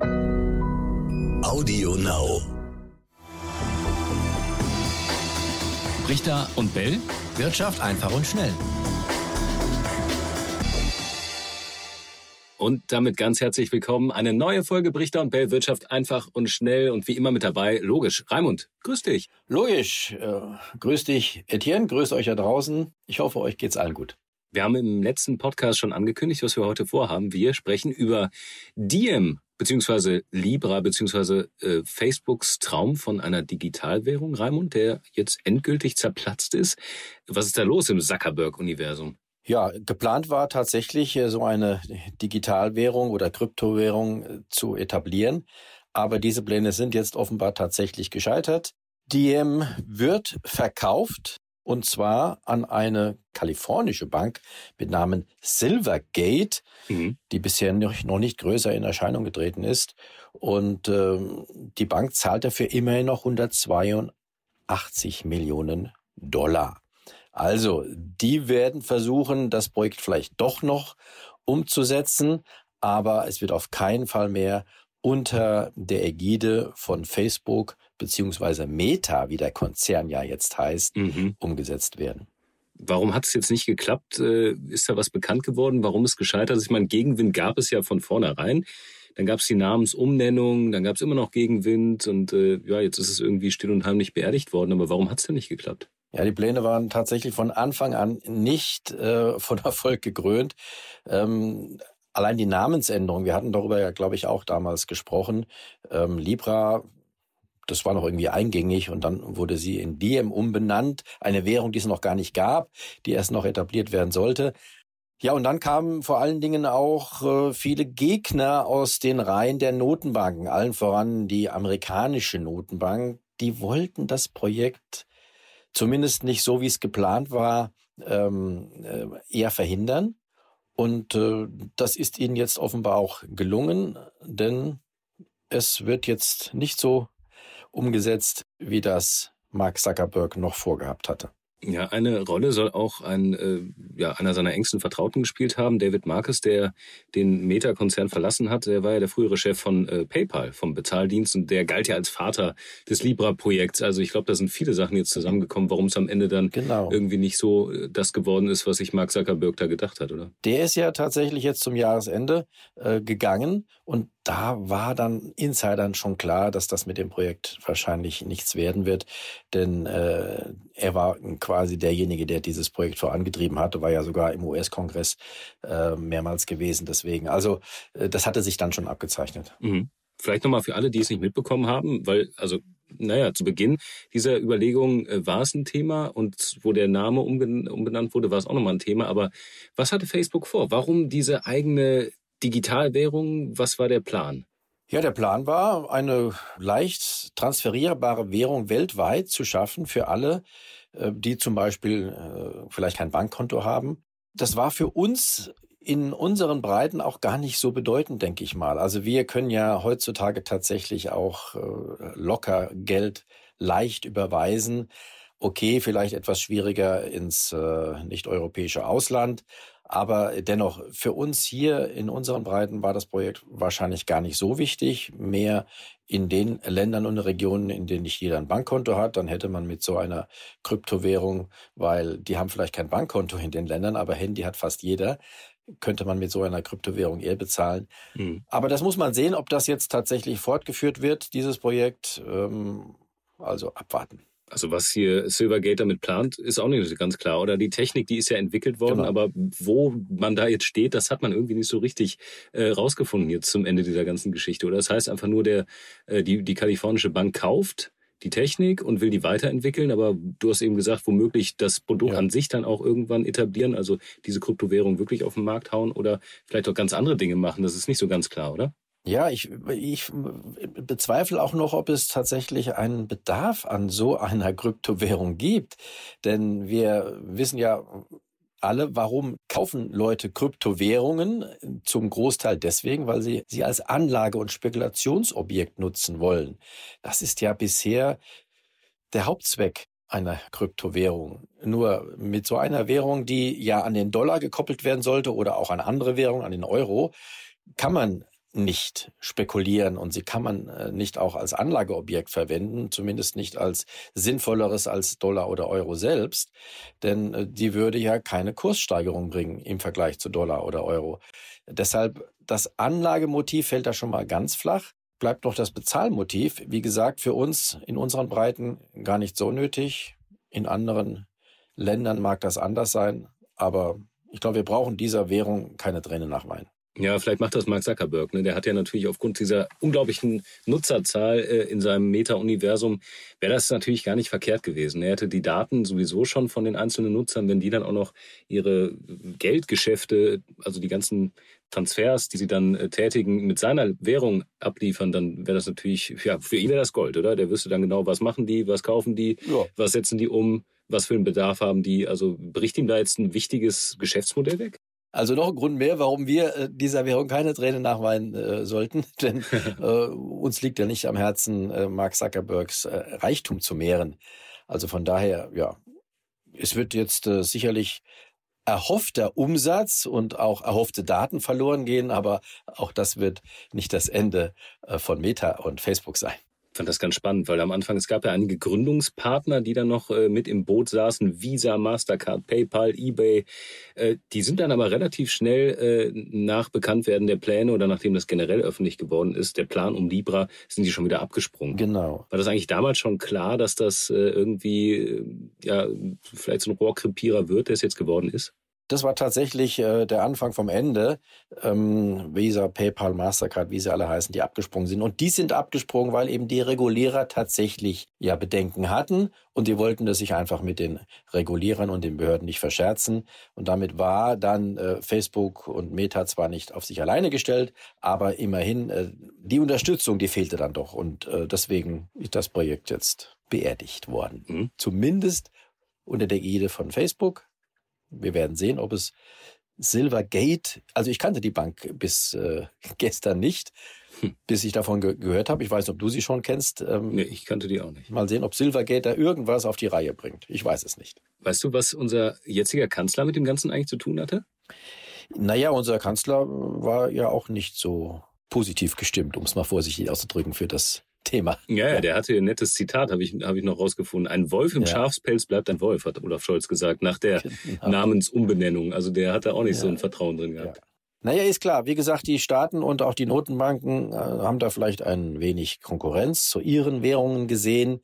Audio Now. Richter und Bell. Wirtschaft einfach und schnell. Und damit ganz herzlich willkommen. Eine neue Folge Brichter und Bell Wirtschaft einfach und schnell und wie immer mit dabei, logisch. Raimund, grüß dich. Logisch. Äh, grüß dich, Etienne. Grüß euch da draußen. Ich hoffe, euch geht's allen gut. Wir haben im letzten Podcast schon angekündigt, was wir heute vorhaben. Wir sprechen über Diem beziehungsweise Libra beziehungsweise äh, Facebooks Traum von einer Digitalwährung, Raimund, der jetzt endgültig zerplatzt ist. Was ist da los im Zuckerberg-Universum? Ja, geplant war tatsächlich äh, so eine Digitalwährung oder Kryptowährung äh, zu etablieren. Aber diese Pläne sind jetzt offenbar tatsächlich gescheitert. Diem wird verkauft und zwar an eine kalifornische Bank mit Namen Silvergate, mhm. die bisher noch nicht größer in Erscheinung getreten ist. Und äh, die Bank zahlt dafür immerhin noch 182 Millionen Dollar. Also, die werden versuchen, das Projekt vielleicht doch noch umzusetzen, aber es wird auf keinen Fall mehr unter der Ägide von Facebook beziehungsweise Meta, wie der Konzern ja jetzt heißt, mhm. umgesetzt werden. Warum hat es jetzt nicht geklappt? Äh, ist da was bekannt geworden? Warum es gescheitert ist? Ich meine, Gegenwind gab es ja von vornherein. Dann gab es die Namensumnennung, dann gab es immer noch Gegenwind und äh, ja, jetzt ist es irgendwie still und heimlich beerdigt worden. Aber warum hat es denn nicht geklappt? Ja, die Pläne waren tatsächlich von Anfang an nicht äh, von Erfolg gekrönt. Ähm, allein die Namensänderung, wir hatten darüber ja, glaube ich, auch damals gesprochen. Ähm, Libra, das war noch irgendwie eingängig und dann wurde sie in Diem umbenannt, eine Währung, die es noch gar nicht gab, die erst noch etabliert werden sollte. Ja, und dann kamen vor allen Dingen auch äh, viele Gegner aus den Reihen der Notenbanken, allen voran die amerikanische Notenbank. Die wollten das Projekt zumindest nicht so, wie es geplant war, ähm, äh, eher verhindern. Und äh, das ist ihnen jetzt offenbar auch gelungen, denn es wird jetzt nicht so umgesetzt, wie das Mark Zuckerberg noch vorgehabt hatte. Ja, eine Rolle soll auch ein, äh, ja, einer seiner engsten Vertrauten gespielt haben, David Marcus, der den Meta-Konzern verlassen hat. Der war ja der frühere Chef von äh, PayPal, vom Bezahldienst, und der galt ja als Vater des Libra-Projekts. Also ich glaube, da sind viele Sachen jetzt zusammengekommen, warum es am Ende dann genau. irgendwie nicht so äh, das geworden ist, was sich Mark Zuckerberg da gedacht hat, oder? Der ist ja tatsächlich jetzt zum Jahresende äh, gegangen und da war dann Insidern schon klar, dass das mit dem Projekt wahrscheinlich nichts werden wird, denn äh, er war quasi derjenige, der dieses Projekt vorangetrieben hatte, war ja sogar im US-Kongress äh, mehrmals gewesen. Deswegen, also äh, das hatte sich dann schon abgezeichnet. Mhm. Vielleicht nochmal für alle, die es nicht mitbekommen haben, weil, also, naja, zu Beginn dieser Überlegung äh, war es ein Thema und wo der Name umbenannt wurde, war es auch nochmal ein Thema. Aber was hatte Facebook vor? Warum diese eigene Digitalwährung, was war der Plan? Ja, der Plan war, eine leicht transferierbare Währung weltweit zu schaffen für alle, äh, die zum Beispiel äh, vielleicht kein Bankkonto haben. Das war für uns in unseren Breiten auch gar nicht so bedeutend, denke ich mal. Also wir können ja heutzutage tatsächlich auch äh, locker Geld leicht überweisen. Okay, vielleicht etwas schwieriger ins nicht-europäische Ausland. Aber dennoch, für uns hier in unseren Breiten war das Projekt wahrscheinlich gar nicht so wichtig. Mehr in den Ländern und Regionen, in denen nicht jeder ein Bankkonto hat, dann hätte man mit so einer Kryptowährung, weil die haben vielleicht kein Bankkonto in den Ländern, aber Handy hat fast jeder, könnte man mit so einer Kryptowährung eher bezahlen. Mhm. Aber das muss man sehen, ob das jetzt tatsächlich fortgeführt wird, dieses Projekt. Ähm, also abwarten. Also was hier Silvergate damit plant, ist auch nicht ganz klar. Oder die Technik, die ist ja entwickelt worden, genau. aber wo man da jetzt steht, das hat man irgendwie nicht so richtig äh, rausgefunden jetzt zum Ende dieser ganzen Geschichte. Oder das heißt einfach nur, der, äh, die, die kalifornische Bank kauft die Technik und will die weiterentwickeln, aber du hast eben gesagt, womöglich das Produkt ja. an sich dann auch irgendwann etablieren, also diese Kryptowährung wirklich auf den Markt hauen oder vielleicht auch ganz andere Dinge machen. Das ist nicht so ganz klar, oder? Ja, ich, ich bezweifle auch noch, ob es tatsächlich einen Bedarf an so einer Kryptowährung gibt. Denn wir wissen ja alle, warum kaufen Leute Kryptowährungen? Zum Großteil deswegen, weil sie sie als Anlage- und Spekulationsobjekt nutzen wollen. Das ist ja bisher der Hauptzweck einer Kryptowährung. Nur mit so einer Währung, die ja an den Dollar gekoppelt werden sollte oder auch an andere Währungen, an den Euro, kann man nicht spekulieren und sie kann man äh, nicht auch als Anlageobjekt verwenden, zumindest nicht als sinnvolleres als Dollar oder Euro selbst, denn äh, die würde ja keine Kurssteigerung bringen im Vergleich zu Dollar oder Euro. Deshalb das Anlagemotiv fällt da schon mal ganz flach. Bleibt noch das Bezahlmotiv. Wie gesagt, für uns in unseren Breiten gar nicht so nötig. In anderen Ländern mag das anders sein, aber ich glaube, wir brauchen dieser Währung keine Tränen nachweinen. Ja, vielleicht macht das Mark Zuckerberg. Ne? Der hat ja natürlich aufgrund dieser unglaublichen Nutzerzahl äh, in seinem Meta-Universum, wäre das natürlich gar nicht verkehrt gewesen. Er hätte die Daten sowieso schon von den einzelnen Nutzern, wenn die dann auch noch ihre Geldgeschäfte, also die ganzen Transfers, die sie dann äh, tätigen, mit seiner Währung abliefern, dann wäre das natürlich, ja, für ihn wäre das Gold, oder? Der wüsste dann genau, was machen die, was kaufen die, ja. was setzen die um, was für einen Bedarf haben die. Also bricht ihm da jetzt ein wichtiges Geschäftsmodell weg? Also noch ein Grund mehr, warum wir äh, dieser Währung keine Tränen nachweinen äh, sollten, denn äh, uns liegt ja nicht am Herzen, äh, Mark Zuckerbergs äh, Reichtum zu mehren. Also von daher, ja, es wird jetzt äh, sicherlich erhoffter Umsatz und auch erhoffte Daten verloren gehen, aber auch das wird nicht das Ende äh, von Meta und Facebook sein fand das ganz spannend, weil am Anfang, es gab ja einige Gründungspartner, die dann noch äh, mit im Boot saßen, Visa, Mastercard, PayPal, eBay. Äh, die sind dann aber relativ schnell äh, nach Bekanntwerden der Pläne oder nachdem das generell öffentlich geworden ist, der Plan um Libra, sind die schon wieder abgesprungen. Genau. War das eigentlich damals schon klar, dass das äh, irgendwie, äh, ja, vielleicht so ein Rohrkrepierer wird, der es jetzt geworden ist? Das war tatsächlich äh, der Anfang vom Ende. Ähm, Visa, PayPal, Mastercard, wie sie alle heißen, die abgesprungen sind. Und die sind abgesprungen, weil eben die Regulierer tatsächlich ja Bedenken hatten und die wollten das sich einfach mit den Regulierern und den Behörden nicht verscherzen. Und damit war dann äh, Facebook und Meta zwar nicht auf sich alleine gestellt, aber immerhin äh, die Unterstützung, die fehlte dann doch. Und äh, deswegen ist das Projekt jetzt beerdigt worden. Mhm. Zumindest unter der Ägide von Facebook wir werden sehen, ob es Silvergate, also ich kannte die Bank bis äh, gestern nicht, hm. bis ich davon ge gehört habe. Ich weiß nicht, ob du sie schon kennst. Ähm, nee, ich kannte die auch nicht. Mal sehen, ob Silvergate da irgendwas auf die Reihe bringt. Ich weiß es nicht. Weißt du, was unser jetziger Kanzler mit dem Ganzen eigentlich zu tun hatte? Naja, unser Kanzler war ja auch nicht so positiv gestimmt, um es mal vorsichtig auszudrücken, für das Thema. Ja, ja, der hatte ein nettes Zitat, habe ich, hab ich noch rausgefunden. Ein Wolf im ja. Schafspelz bleibt ein Wolf, hat Olaf Scholz gesagt, nach der genau. Namensumbenennung. Also der hatte auch nicht ja. so ein Vertrauen drin gehabt. Ja. Naja, ist klar. Wie gesagt, die Staaten und auch die Notenbanken äh, haben da vielleicht ein wenig Konkurrenz zu ihren Währungen gesehen.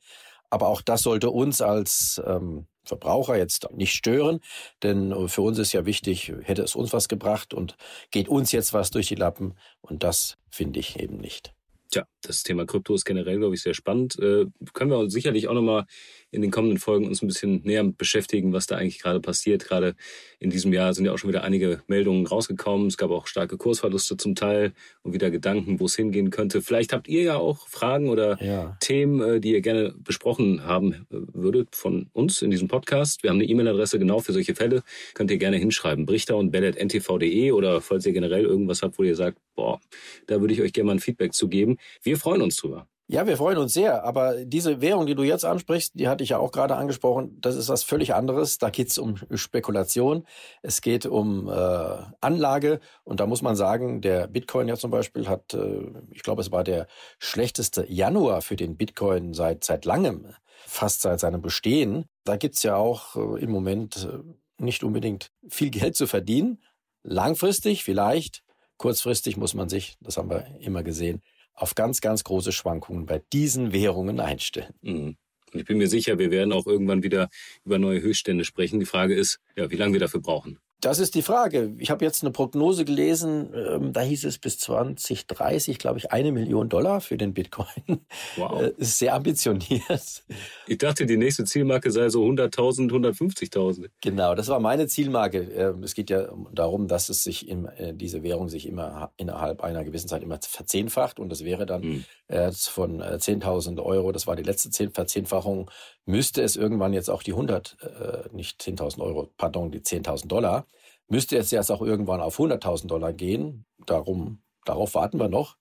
Aber auch das sollte uns als ähm, Verbraucher jetzt nicht stören, denn für uns ist ja wichtig, hätte es uns was gebracht und geht uns jetzt was durch die Lappen und das finde ich eben nicht. Tja, das Thema Krypto ist generell, glaube ich, sehr spannend. Äh, können wir uns sicherlich auch nochmal in den kommenden Folgen uns ein bisschen näher beschäftigen, was da eigentlich gerade passiert. Gerade in diesem Jahr sind ja auch schon wieder einige Meldungen rausgekommen. Es gab auch starke Kursverluste zum Teil und wieder Gedanken, wo es hingehen könnte. Vielleicht habt ihr ja auch Fragen oder ja. Themen, äh, die ihr gerne besprochen haben äh, würdet von uns in diesem Podcast. Wir haben eine E-Mail-Adresse genau für solche Fälle. Könnt ihr gerne hinschreiben. Brichter und bellet.ntv.de oder falls ihr generell irgendwas habt, wo ihr sagt, boah, da würde ich euch gerne mal ein Feedback zu geben. Wir freuen uns drüber. Ja, wir freuen uns sehr. Aber diese Währung, die du jetzt ansprichst, die hatte ich ja auch gerade angesprochen, das ist was völlig anderes. Da geht es um Spekulation, es geht um äh, Anlage. Und da muss man sagen, der Bitcoin ja zum Beispiel hat, äh, ich glaube, es war der schlechteste Januar für den Bitcoin seit, seit langem, fast seit seinem Bestehen. Da gibt's ja auch äh, im Moment äh, nicht unbedingt viel Geld zu verdienen. Langfristig vielleicht, kurzfristig muss man sich, das haben wir immer gesehen, auf ganz, ganz große Schwankungen bei diesen Währungen einstellen. Mhm. Und ich bin mir sicher, wir werden auch irgendwann wieder über neue Höchststände sprechen. Die Frage ist, ja, wie lange wir dafür brauchen. Das ist die Frage. Ich habe jetzt eine Prognose gelesen, ähm, da hieß es bis 2030, glaube ich, eine Million Dollar für den Bitcoin. Wow. Äh, ist sehr ambitioniert. Ich dachte, die nächste Zielmarke sei so 100.000, 150.000. Genau, das war meine Zielmarke. Ähm, es geht ja darum, dass es sich in, äh, diese Währung sich immer innerhalb einer gewissen Zeit immer verzehnfacht und das wäre dann hm. von 10.000 äh, Euro, das war die letzte Verzehnfachung, müsste es irgendwann jetzt auch die 100, äh, nicht 10.000 Euro, pardon, die 10.000 Dollar, müsste es jetzt auch irgendwann auf 100.000 Dollar gehen. Darum, darauf warten wir noch.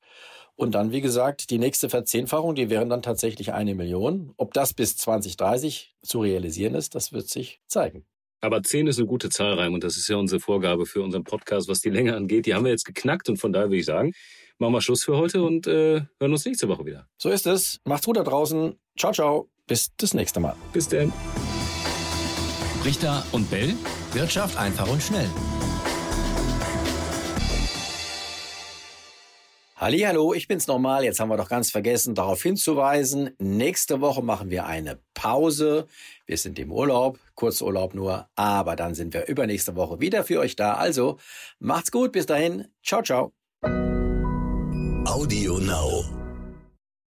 Und dann, wie gesagt, die nächste Verzehnfachung, die wären dann tatsächlich eine Million. Ob das bis 2030 zu realisieren ist, das wird sich zeigen. Aber 10 ist eine gute Zahl, Reim, und das ist ja unsere Vorgabe für unseren Podcast, was die Länge angeht. Die haben wir jetzt geknackt und von daher würde ich sagen, machen wir Schluss für heute und äh, hören uns nächste Woche wieder. So ist es. Macht's gut da draußen. Ciao, ciao. Bis das nächste Mal. Bis dann. Richter und Bell. Wirtschaft einfach und schnell. Hallo, ich bin's nochmal. Jetzt haben wir doch ganz vergessen, darauf hinzuweisen. Nächste Woche machen wir eine Pause. Wir sind im Urlaub, Kurzurlaub nur, aber dann sind wir übernächste Woche wieder für euch da. Also macht's gut, bis dahin. Ciao, ciao. Audio Now.